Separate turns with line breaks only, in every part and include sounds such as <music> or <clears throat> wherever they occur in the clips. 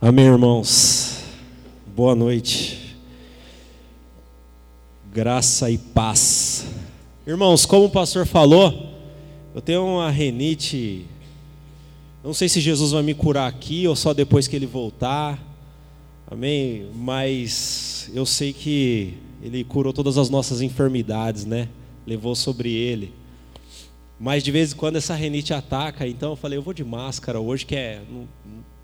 Amém, irmãos. Boa noite. Graça e paz. Irmãos, como o pastor falou, eu tenho uma renite. Não sei se Jesus vai me curar aqui ou só depois que ele voltar. Amém? Mas eu sei que ele curou todas as nossas enfermidades, né? Levou sobre ele. Mas de vez em quando essa renite ataca, então eu falei, eu vou de máscara hoje, que é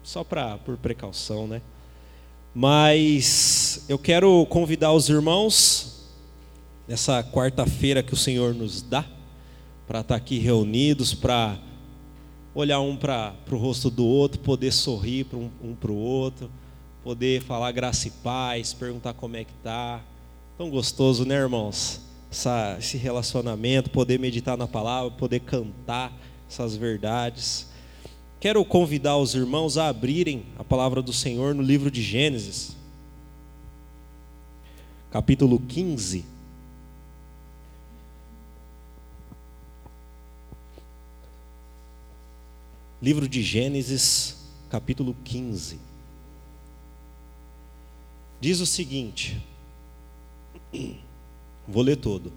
só para por precaução, né? Mas eu quero convidar os irmãos nessa quarta-feira que o Senhor nos dá para estar tá aqui reunidos, para olhar um para o rosto do outro, poder sorrir para um, um para o outro, poder falar graça e paz, perguntar como é que tá. Tão gostoso, né, irmãos? Essa, esse relacionamento, poder meditar na palavra, poder cantar essas verdades. Quero convidar os irmãos a abrirem a palavra do Senhor no livro de Gênesis, capítulo 15. Livro de Gênesis, capítulo 15. Diz o seguinte: <clears throat> Vou ler todo.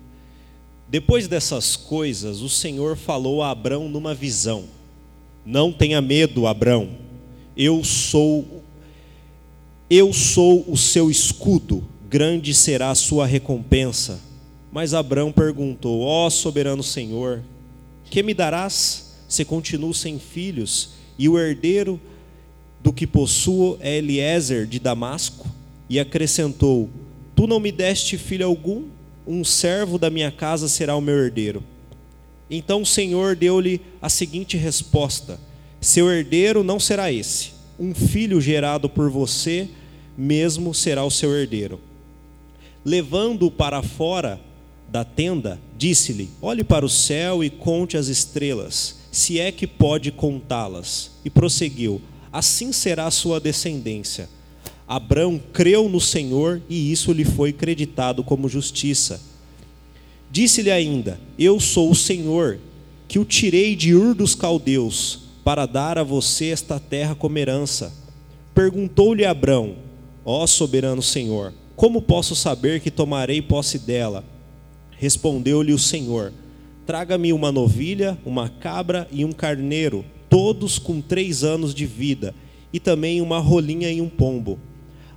Depois dessas coisas, o Senhor falou a Abrão numa visão não tenha medo, Abrão. Eu sou eu sou o seu escudo, grande será a sua recompensa. Mas Abrão perguntou: Ó oh, soberano Senhor, que me darás se continuo sem filhos e o herdeiro do que possuo é Eliezer de Damasco? E acrescentou: Tu não me deste filho algum? Um servo da minha casa será o meu herdeiro. Então o Senhor deu-lhe a seguinte resposta: Seu herdeiro não será esse, um filho gerado por você mesmo será o seu herdeiro. Levando-o para fora da tenda, disse-lhe: Olhe para o céu e conte as estrelas, se é que pode contá-las. E prosseguiu: Assim será a sua descendência. Abrão creu no Senhor e isso lhe foi creditado como justiça. Disse-lhe ainda: Eu sou o Senhor, que o tirei de Ur dos caldeus, para dar a você esta terra como herança. Perguntou-lhe Abrão: Ó soberano Senhor, como posso saber que tomarei posse dela? Respondeu-lhe o Senhor: Traga-me uma novilha, uma cabra e um carneiro, todos com três anos de vida, e também uma rolinha e um pombo.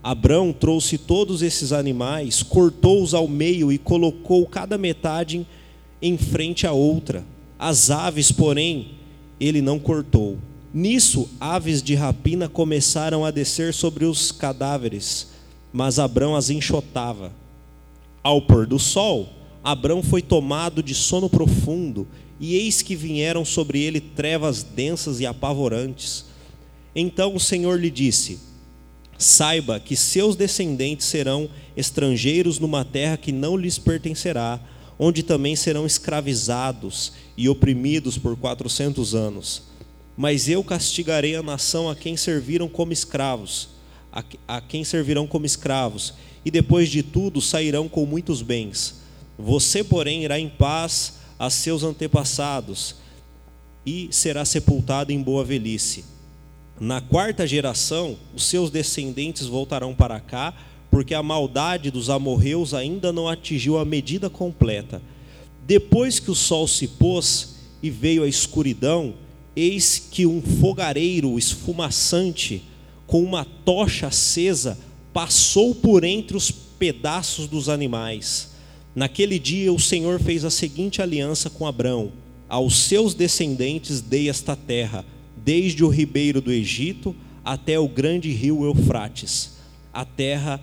Abrão trouxe todos esses animais, cortou-os ao meio e colocou cada metade em frente à outra. As aves, porém, ele não cortou. Nisso, aves de rapina começaram a descer sobre os cadáveres, mas Abrão as enxotava. Ao pôr do sol, Abrão foi tomado de sono profundo, e eis que vieram sobre ele trevas densas e apavorantes. Então o Senhor lhe disse: Saiba que seus descendentes serão estrangeiros numa terra que não lhes pertencerá, onde também serão escravizados e oprimidos por quatrocentos anos. Mas eu castigarei a nação a quem serviram como escravos, a, a quem servirão como escravos, e depois de tudo sairão com muitos bens. Você, porém, irá em paz a seus antepassados e será sepultado em boa velhice. Na quarta geração, os seus descendentes voltarão para cá, porque a maldade dos amorreus ainda não atingiu a medida completa. Depois que o sol se pôs e veio a escuridão, eis que um fogareiro esfumaçante, com uma tocha acesa, passou por entre os pedaços dos animais. Naquele dia o Senhor fez a seguinte aliança com Abrão: Aos seus descendentes dei esta terra desde o ribeiro do Egito até o grande rio Eufrates, a terra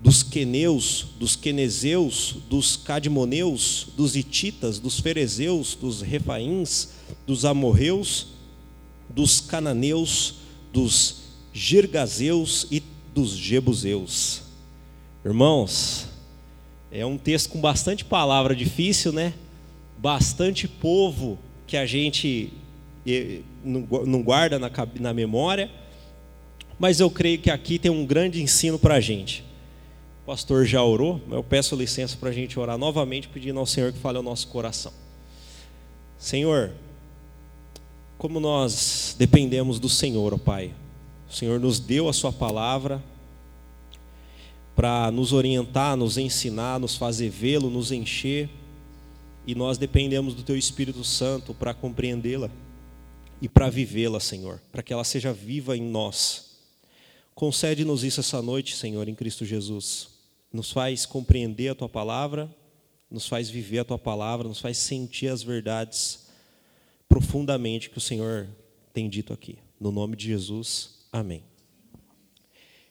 dos queneus, dos quenezeus, dos cadmoneus, dos ititas, dos ferezeus, dos refaíns, dos amorreus, dos cananeus, dos girgazeus e dos jebuseus. Irmãos, é um texto com bastante palavra difícil, né? Bastante povo que a gente não guarda na, na memória, mas eu creio que aqui tem um grande ensino para a gente. O pastor já orou, mas eu peço licença para a gente orar novamente, pedindo ao Senhor que fale ao nosso coração. Senhor, como nós dependemos do Senhor, ó Pai, O Senhor nos deu a Sua palavra para nos orientar, nos ensinar, nos fazer vê-lo, nos encher, e nós dependemos do Teu Espírito Santo para compreendê-la e para vivê-la, Senhor, para que ela seja viva em nós. Concede-nos isso essa noite, Senhor, em Cristo Jesus. Nos faz compreender a tua palavra, nos faz viver a tua palavra, nos faz sentir as verdades profundamente que o Senhor tem dito aqui. No nome de Jesus, amém.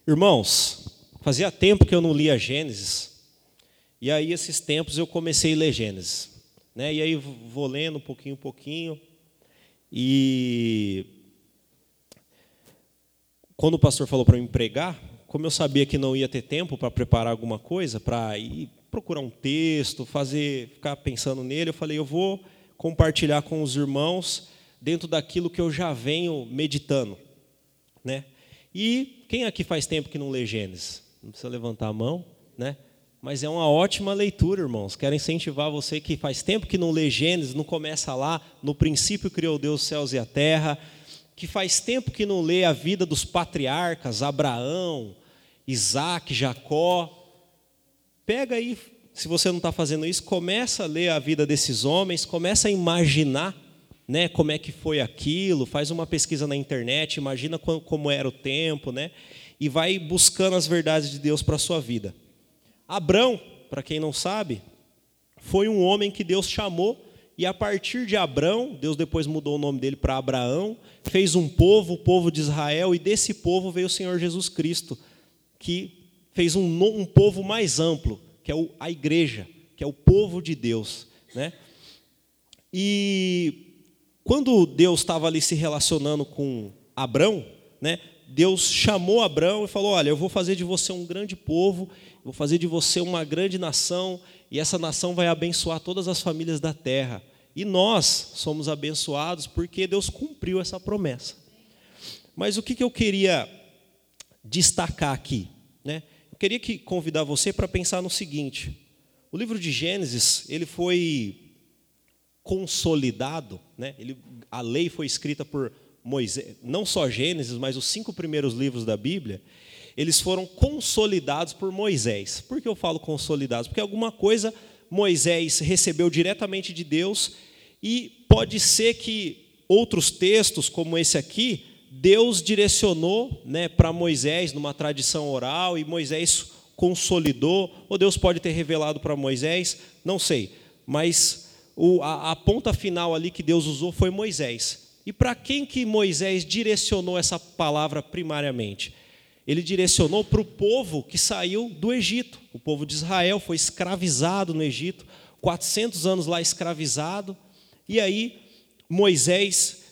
Irmãos, fazia tempo que eu não lia Gênesis, e aí esses tempos eu comecei a ler Gênesis. Né? E aí vou lendo um pouquinho, um pouquinho. E quando o pastor falou para eu pregar, como eu sabia que não ia ter tempo para preparar alguma coisa, para ir procurar um texto, fazer, ficar pensando nele, eu falei, eu vou compartilhar com os irmãos dentro daquilo que eu já venho meditando, né? E quem aqui faz tempo que não lê Gênesis? Não precisa levantar a mão, né? Mas é uma ótima leitura, irmãos. Quero incentivar você que faz tempo que não lê Gênesis, não começa lá, no princípio criou Deus os céus e a terra, que faz tempo que não lê a vida dos patriarcas, Abraão, Isaac, Jacó. Pega aí, se você não está fazendo isso, começa a ler a vida desses homens, começa a imaginar né, como é que foi aquilo, faz uma pesquisa na internet, imagina como era o tempo, né, e vai buscando as verdades de Deus para a sua vida. Abrão, para quem não sabe, foi um homem que Deus chamou, e a partir de Abrão, Deus depois mudou o nome dele para Abraão, fez um povo, o povo de Israel, e desse povo veio o Senhor Jesus Cristo, que fez um, um povo mais amplo, que é a igreja, que é o povo de Deus. Né? E quando Deus estava ali se relacionando com Abrão, né, Deus chamou Abraão e falou: Olha, eu vou fazer de você um grande povo, vou fazer de você uma grande nação, e essa nação vai abençoar todas as famílias da terra. E nós somos abençoados porque Deus cumpriu essa promessa. Mas o que, eu queria destacar aqui? Né? Eu queria que convidar você para pensar no seguinte: o livro de Gênesis ele foi consolidado, né? ele, a lei foi escrita por Moisés, não só Gênesis, mas os cinco primeiros livros da Bíblia, eles foram consolidados por Moisés. Por que eu falo consolidados? Porque alguma coisa Moisés recebeu diretamente de Deus e pode ser que outros textos, como esse aqui, Deus direcionou né, para Moisés numa tradição oral e Moisés consolidou, ou Deus pode ter revelado para Moisés, não sei, mas o, a, a ponta final ali que Deus usou foi Moisés. E para quem que Moisés direcionou essa palavra primariamente? Ele direcionou para o povo que saiu do Egito. O povo de Israel foi escravizado no Egito, 400 anos lá escravizado. E aí Moisés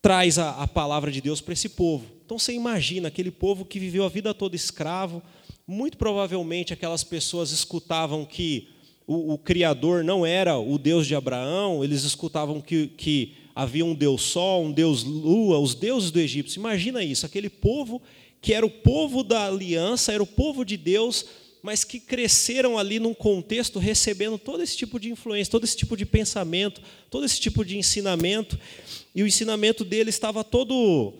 traz a, a palavra de Deus para esse povo. Então você imagina aquele povo que viveu a vida toda escravo. Muito provavelmente aquelas pessoas escutavam que o, o Criador não era o Deus de Abraão, eles escutavam que, que havia um deus sol, um deus lua, os deuses do Egito. Imagina isso, aquele povo que era o povo da aliança, era o povo de Deus, mas que cresceram ali num contexto recebendo todo esse tipo de influência, todo esse tipo de pensamento, todo esse tipo de ensinamento, e o ensinamento dele estava todo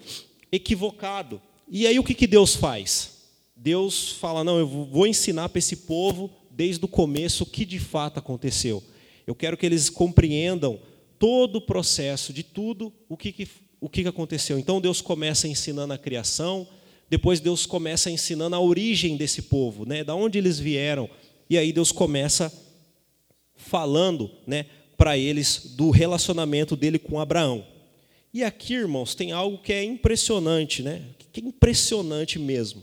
equivocado. E aí o que, que Deus faz? Deus fala: não, eu vou ensinar para esse povo desde o começo o que de fato aconteceu. Eu quero que eles compreendam todo o processo de tudo o que, que, o que aconteceu. Então Deus começa ensinando a criação, depois Deus começa ensinando a origem desse povo, né, da onde eles vieram, e aí Deus começa falando, né, para eles do relacionamento dele com Abraão. E aqui, irmãos, tem algo que é impressionante, né? Que é impressionante mesmo.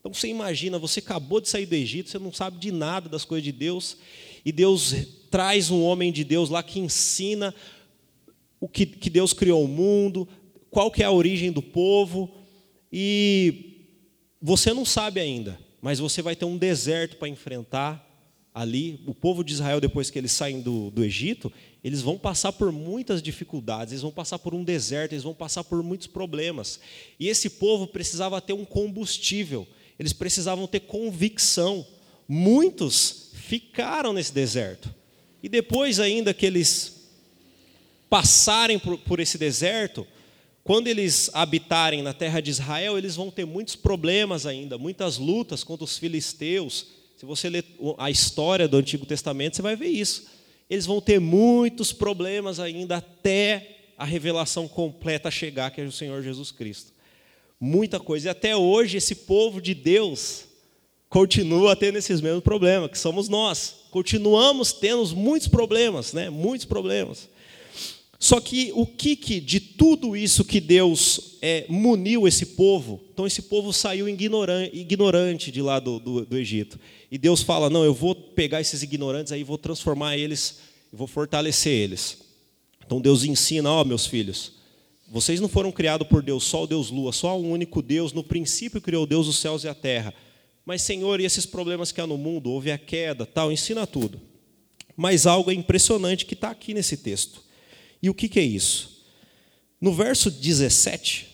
Então você imagina, você acabou de sair do Egito, você não sabe de nada das coisas de Deus, e Deus traz um homem de Deus lá que ensina o que, que Deus criou o mundo, qual que é a origem do povo, e você não sabe ainda, mas você vai ter um deserto para enfrentar ali. O povo de Israel, depois que eles saem do, do Egito, eles vão passar por muitas dificuldades, eles vão passar por um deserto, eles vão passar por muitos problemas. E esse povo precisava ter um combustível, eles precisavam ter convicção. Muitos ficaram nesse deserto. E depois ainda que eles passarem por, por esse deserto, quando eles habitarem na terra de Israel, eles vão ter muitos problemas ainda, muitas lutas contra os filisteus. Se você ler a história do Antigo Testamento, você vai ver isso. Eles vão ter muitos problemas ainda até a revelação completa chegar, que é o Senhor Jesus Cristo. Muita coisa. E até hoje, esse povo de Deus continua tendo esses mesmos problemas, que somos nós. Continuamos tendo muitos problemas, né? Muitos problemas. Só que o que, que de tudo isso que Deus é, muniu esse povo, então esse povo saiu ignorante, de lá do, do, do, Egito. E Deus fala: não, eu vou pegar esses ignorantes aí, vou transformar eles, vou fortalecer eles. Então Deus ensina: ó, oh, meus filhos, vocês não foram criados por Deus, só o Deus Lua, só um único Deus. No princípio criou Deus os céus e a terra. Mas, Senhor, e esses problemas que há no mundo, houve a queda, tal, ensina tudo. Mas algo impressionante que está aqui nesse texto. E o que, que é isso? No verso 17,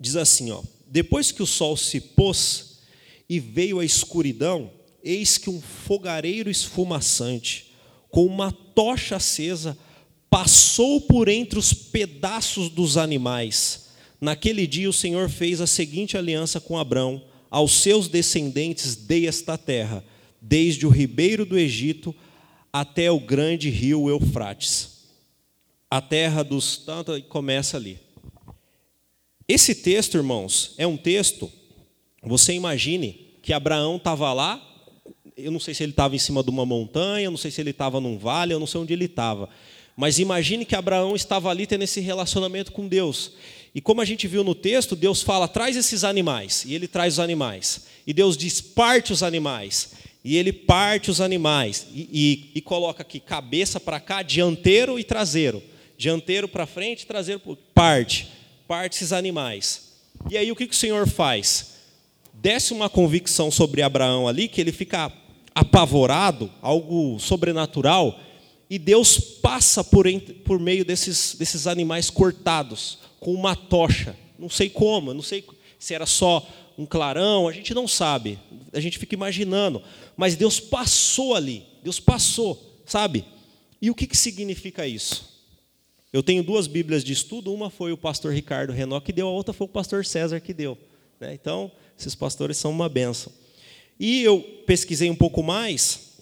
diz assim: ó, Depois que o sol se pôs e veio a escuridão, eis que um fogareiro esfumaçante, com uma tocha acesa, passou por entre os pedaços dos animais. Naquele dia o Senhor fez a seguinte aliança com Abrão: aos seus descendentes dei esta terra, desde o ribeiro do Egito até o grande rio Eufrates a terra dos tanto e começa ali. Esse texto, irmãos, é um texto. Você imagine que Abraão estava lá. Eu não sei se ele estava em cima de uma montanha, eu não sei se ele estava num vale, eu não sei onde ele estava. Mas imagine que Abraão estava ali tendo esse relacionamento com Deus. E como a gente viu no texto, Deus fala: traz esses animais. E ele traz os animais. E Deus diz: parte os animais. E ele parte os animais. E, e, e coloca aqui cabeça para cá, dianteiro e traseiro dianteiro para frente, traseiro para parte, parte esses animais. E aí o que, que o Senhor faz? Desce uma convicção sobre Abraão ali, que ele fica apavorado, algo sobrenatural, e Deus passa por, por meio desses, desses animais cortados, com uma tocha. Não sei como, não sei se era só um clarão, a gente não sabe, a gente fica imaginando, mas Deus passou ali, Deus passou, sabe? E o que, que significa isso? Eu tenho duas Bíblias de estudo, uma foi o pastor Ricardo Renó que deu, a outra foi o pastor César que deu. Né? Então, esses pastores são uma benção. E eu pesquisei um pouco mais,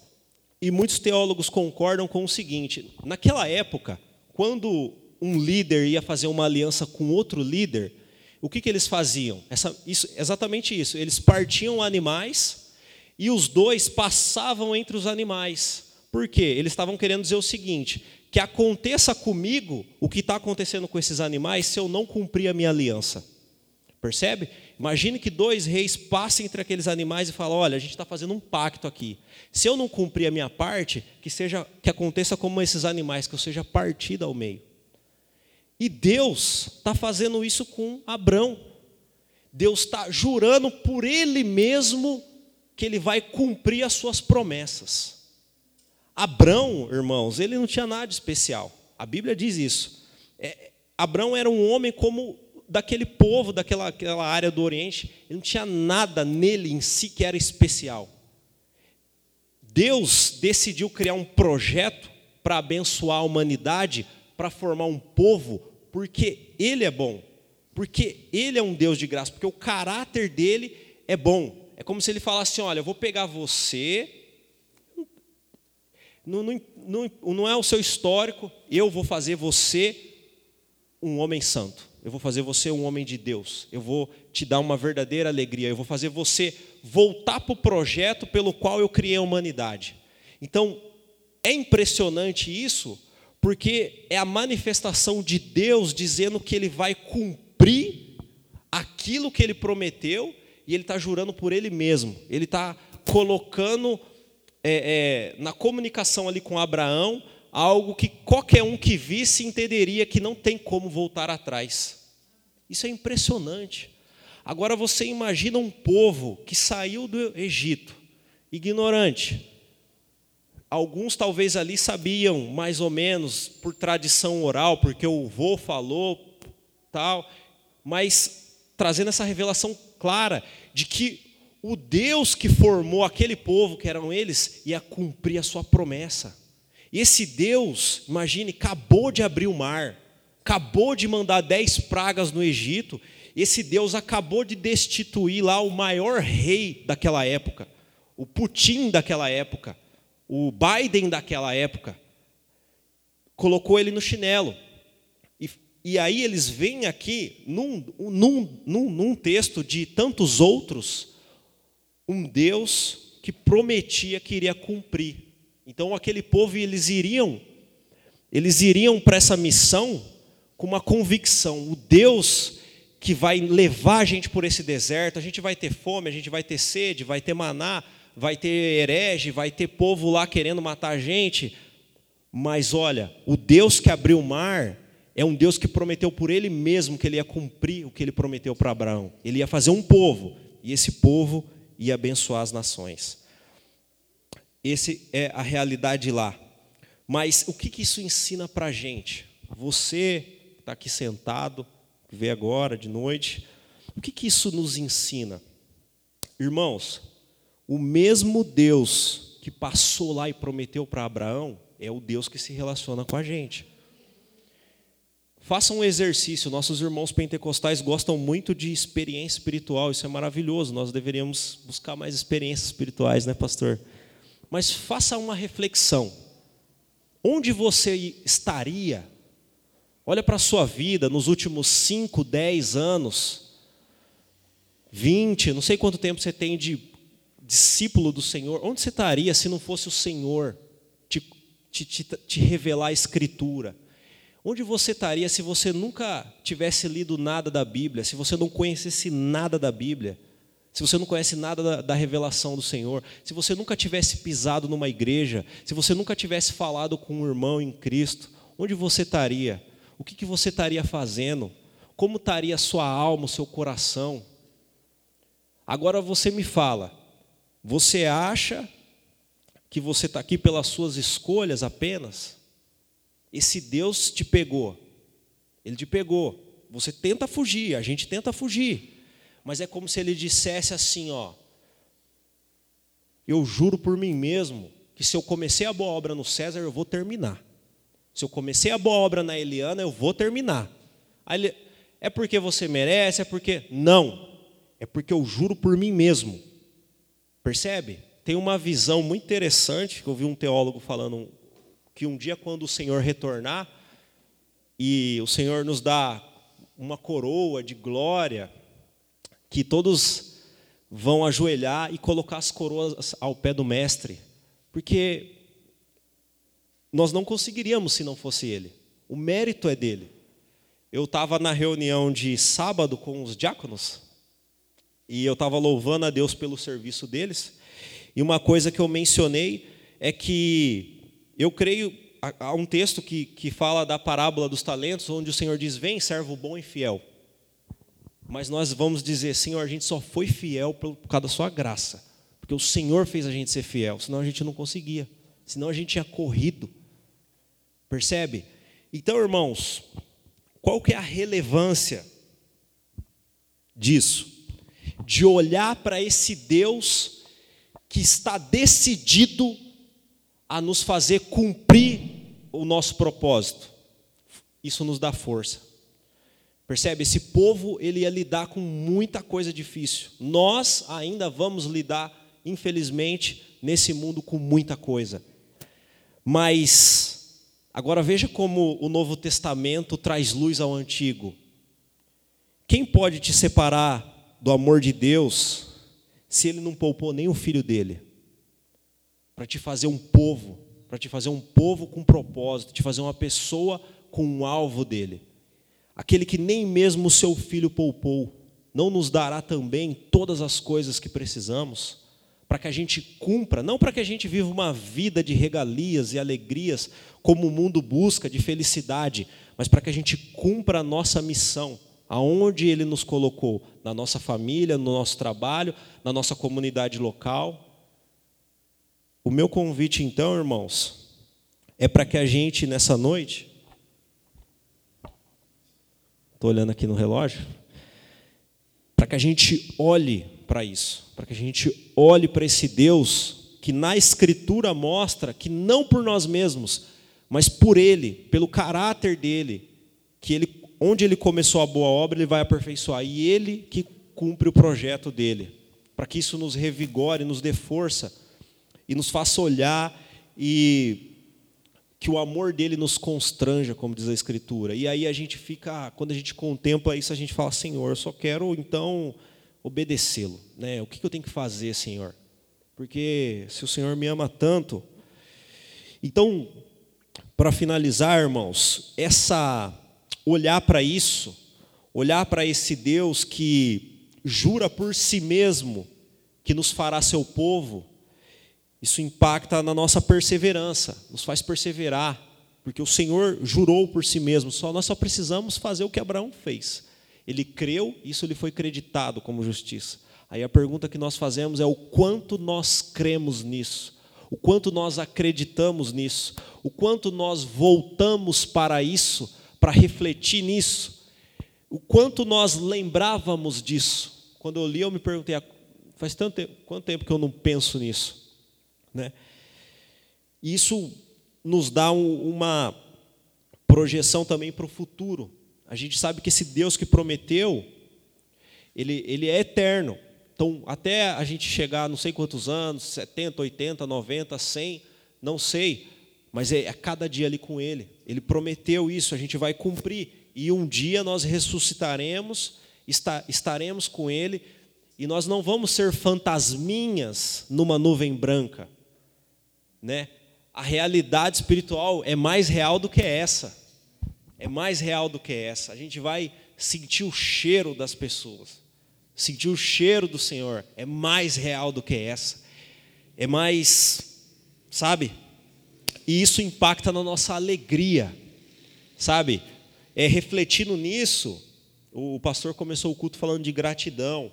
e muitos teólogos concordam com o seguinte: naquela época, quando um líder ia fazer uma aliança com outro líder, o que, que eles faziam? Essa, isso, exatamente isso. Eles partiam animais e os dois passavam entre os animais. Por quê? Eles estavam querendo dizer o seguinte: que aconteça comigo o que está acontecendo com esses animais se eu não cumprir a minha aliança. Percebe? Imagine que dois reis passem entre aqueles animais e falam: olha, a gente está fazendo um pacto aqui. Se eu não cumprir a minha parte, que seja que aconteça como esses animais, que eu seja partida ao meio. E Deus está fazendo isso com Abrão. Deus está jurando por Ele mesmo que Ele vai cumprir as suas promessas. Abrão, irmãos, ele não tinha nada de especial. A Bíblia diz isso. É, Abrão era um homem como daquele povo, daquela aquela área do Oriente. Ele não tinha nada nele em si que era especial. Deus decidiu criar um projeto para abençoar a humanidade, para formar um povo, porque Ele é bom, porque Ele é um Deus de graça, porque o caráter dele é bom. É como se ele falasse: olha, eu vou pegar você, não, não, não, é o seu histórico, eu vou fazer você um homem santo. Eu vou fazer você um homem de Deus. Eu vou te dar uma verdadeira alegria. Eu vou fazer você voltar para o projeto pelo qual eu criei a humanidade. Então, é impressionante isso, porque é a manifestação de Deus dizendo que Ele vai cumprir aquilo que Ele prometeu e Ele está jurando por Ele mesmo. Ele está colocando é, é, na comunicação ali com Abraão algo que qualquer um que visse entenderia que não tem como voltar atrás. Isso é impressionante. Agora você imagina um povo que saiu do Egito, ignorante. Alguns talvez ali sabiam mais ou menos por tradição oral, porque o vô falou, tal, mas trazendo essa revelação clara de que o Deus que formou aquele povo, que eram eles, ia cumprir a sua promessa. Esse Deus, imagine, acabou de abrir o mar, acabou de mandar dez pragas no Egito, esse Deus acabou de destituir lá o maior rei daquela época, o Putin daquela época, o Biden daquela época, colocou ele no chinelo. E, e aí eles vêm aqui, num, num, num, num texto de tantos outros, um Deus que prometia que iria cumprir. Então aquele povo eles iriam, eles iriam para essa missão com uma convicção, o Deus que vai levar a gente por esse deserto, a gente vai ter fome, a gente vai ter sede, vai ter maná, vai ter herege, vai ter povo lá querendo matar a gente. Mas olha, o Deus que abriu o mar é um Deus que prometeu por ele mesmo que ele ia cumprir o que ele prometeu para Abraão. Ele ia fazer um povo, e esse povo ia abençoar as nações. Esse é a realidade lá. Mas o que, que isso ensina para a gente? Você está aqui sentado, vê agora de noite, o que, que isso nos ensina? Irmãos, o mesmo Deus que passou lá e prometeu para Abraão é o Deus que se relaciona com a gente. Faça um exercício. Nossos irmãos pentecostais gostam muito de experiência espiritual. Isso é maravilhoso. Nós deveríamos buscar mais experiências espirituais, né, pastor? Mas faça uma reflexão. Onde você estaria? Olha para a sua vida nos últimos 5, 10 anos, 20, não sei quanto tempo você tem de discípulo do Senhor. Onde você estaria se não fosse o Senhor te, te, te, te revelar a Escritura? Onde você estaria se você nunca tivesse lido nada da Bíblia, se você não conhecesse nada da Bíblia, se você não conhece nada da, da, revelação do Senhor, se você nunca tivesse pisado numa igreja, se você nunca tivesse falado com um irmão em Cristo, onde você estaria? O que, que você estaria fazendo? Como estaria a sua alma, o seu coração? Agora você me fala, você acha que você está aqui pelas suas escolhas apenas? Esse Deus te pegou. Ele te pegou. Você tenta fugir, a gente tenta fugir. Mas é como se ele dissesse assim, ó: Eu juro por mim mesmo que se eu comecei a boa obra no César, eu vou terminar. Se eu comecei a boa obra na Eliana, eu vou terminar. Aí ele, é porque você merece, é porque não. É porque eu juro por mim mesmo. Percebe? Tem uma visão muito interessante que eu vi um teólogo falando que um dia, quando o Senhor retornar, e o Senhor nos dá uma coroa de glória, que todos vão ajoelhar e colocar as coroas ao pé do Mestre, porque nós não conseguiríamos se não fosse Ele, o mérito é dele. Eu estava na reunião de sábado com os diáconos, e eu estava louvando a Deus pelo serviço deles, e uma coisa que eu mencionei é que eu creio, há um texto que, que fala da parábola dos talentos, onde o Senhor diz: Vem, servo bom e fiel. Mas nós vamos dizer: Senhor, a gente só foi fiel por causa da Sua graça. Porque o Senhor fez a gente ser fiel, senão a gente não conseguia. Senão a gente tinha corrido. Percebe? Então, irmãos, qual que é a relevância disso? De olhar para esse Deus que está decidido a nos fazer cumprir o nosso propósito. Isso nos dá força. Percebe? Esse povo ele ia lidar com muita coisa difícil. Nós ainda vamos lidar, infelizmente, nesse mundo com muita coisa. Mas agora veja como o Novo Testamento traz luz ao Antigo. Quem pode te separar do amor de Deus se ele não poupou nem o filho dele? Para te fazer um povo, para te fazer um povo com propósito, te fazer uma pessoa com um alvo dele. Aquele que nem mesmo o seu filho poupou, não nos dará também todas as coisas que precisamos, para que a gente cumpra, não para que a gente viva uma vida de regalias e alegrias, como o mundo busca, de felicidade, mas para que a gente cumpra a nossa missão, aonde Ele nos colocou, na nossa família, no nosso trabalho, na nossa comunidade local. O meu convite, então, irmãos, é para que a gente, nessa noite, estou olhando aqui no relógio, para que a gente olhe para isso, para que a gente olhe para esse Deus que na Escritura mostra que não por nós mesmos, mas por Ele, pelo caráter dele, que ele, onde ele começou a boa obra, ele vai aperfeiçoar. E ele que cumpre o projeto dele. Para que isso nos revigore, nos dê força e nos faça olhar e que o amor dele nos constranja, como diz a Escritura. E aí a gente fica, quando a gente contempla isso, a gente fala: Senhor, eu só quero então obedecê-lo. Né? O que eu tenho que fazer, Senhor? Porque se o Senhor me ama tanto. Então, para finalizar, irmãos, essa olhar para isso, olhar para esse Deus que jura por si mesmo que nos fará seu povo, isso impacta na nossa perseverança, nos faz perseverar, porque o Senhor jurou por si mesmo, só nós só precisamos fazer o que Abraão fez. Ele creu, isso lhe foi creditado como justiça. Aí a pergunta que nós fazemos é o quanto nós cremos nisso, o quanto nós acreditamos nisso, o quanto nós voltamos para isso, para refletir nisso, o quanto nós lembrávamos disso. Quando eu li, eu me perguntei, ah, faz tanto tempo, quanto tempo que eu não penso nisso? Né? Isso nos dá um, uma projeção também para o futuro. A gente sabe que esse Deus que prometeu, ele, ele é eterno. Então, até a gente chegar, não sei quantos anos, 70, 80, 90, 100, não sei, mas é a cada dia ali com Ele. Ele prometeu isso, a gente vai cumprir. E um dia nós ressuscitaremos, está, estaremos com Ele, e nós não vamos ser fantasminhas numa nuvem branca né? A realidade espiritual é mais real do que essa. É mais real do que essa. A gente vai sentir o cheiro das pessoas. Sentir o cheiro do Senhor é mais real do que essa. É mais, sabe? E isso impacta na nossa alegria. Sabe? É refletindo nisso, o pastor começou o culto falando de gratidão.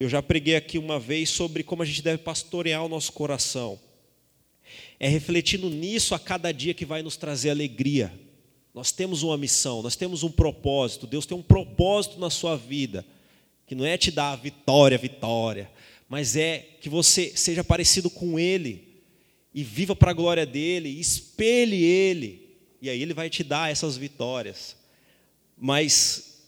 Eu já preguei aqui uma vez sobre como a gente deve pastorear o nosso coração é refletindo nisso a cada dia que vai nos trazer alegria. Nós temos uma missão, nós temos um propósito. Deus tem um propósito na sua vida, que não é te dar a vitória, vitória, mas é que você seja parecido com Ele e viva para a glória dele, espelhe Ele, e aí Ele vai te dar essas vitórias. Mas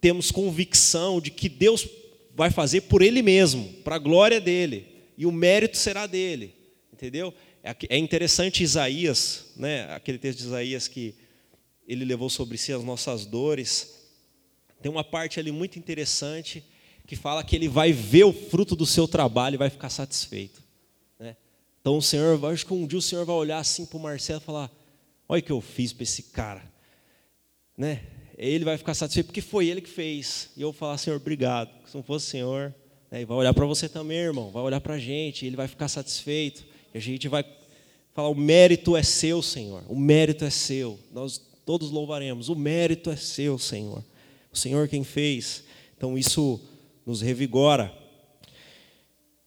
temos convicção de que Deus vai fazer por Ele mesmo, para a glória dele, e o mérito será dele, entendeu? É, é interessante Isaías, né, aquele texto de Isaías que ele levou sobre si as nossas dores. Tem uma parte ali muito interessante que fala que ele vai ver o fruto do seu trabalho e vai ficar satisfeito. Né? Então o Senhor, acho que um dia o Senhor vai olhar assim para o Marcelo e falar: Olha o que eu fiz para esse cara. Né? Ele vai ficar satisfeito porque foi ele que fez. E eu vou falar: Senhor, obrigado. Se não fosse o Senhor, né? vai olhar para você também, irmão, vai olhar para a gente, ele vai ficar satisfeito. E a gente vai falar: o mérito é seu, Senhor. O mérito é seu. Nós todos louvaremos. O mérito é seu, Senhor. O Senhor quem fez. Então isso nos revigora.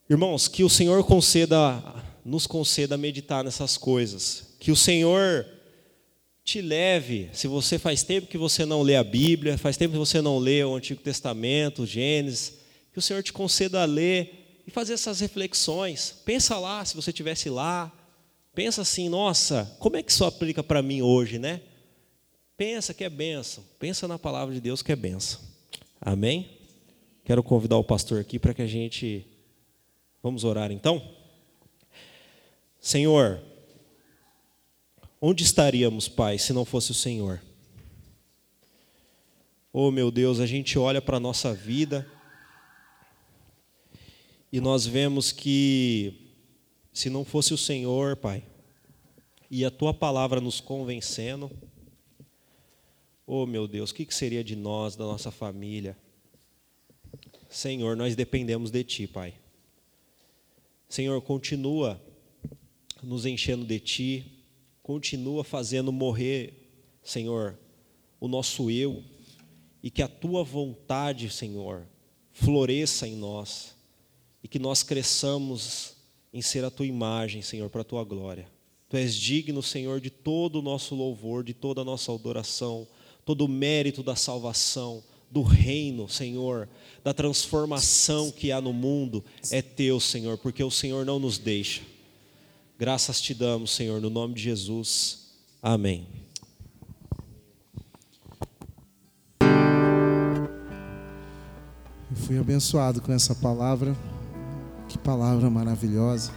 Irmãos, que o Senhor conceda, nos conceda meditar nessas coisas. Que o Senhor te leve, se você faz tempo que você não lê a Bíblia, faz tempo que você não lê o Antigo Testamento, Gênesis, que o Senhor te conceda a ler e fazer essas reflexões. Pensa lá, se você tivesse lá, pensa assim, nossa, como é que isso aplica para mim hoje, né? Pensa que é benção, pensa na palavra de Deus que é benção. Amém? Quero convidar o pastor aqui para que a gente vamos orar então. Senhor, onde estaríamos, Pai, se não fosse o Senhor? Oh, meu Deus, a gente olha para a nossa vida, e nós vemos que, se não fosse o Senhor, Pai, e a tua palavra nos convencendo, oh meu Deus, o que seria de nós, da nossa família? Senhor, nós dependemos de Ti, Pai. Senhor, continua nos enchendo de Ti, continua fazendo morrer, Senhor, o nosso eu, e que a Tua vontade, Senhor, floresça em nós e que nós cresçamos em ser a tua imagem, Senhor, para a tua glória. Tu és digno, Senhor, de todo o nosso louvor, de toda a nossa adoração, todo o mérito da salvação, do reino, Senhor, da transformação que há no mundo, é teu, Senhor, porque o Senhor não nos deixa. Graças te damos, Senhor, no nome de Jesus. Amém.
Eu fui abençoado com essa palavra. Que palavra maravilhosa.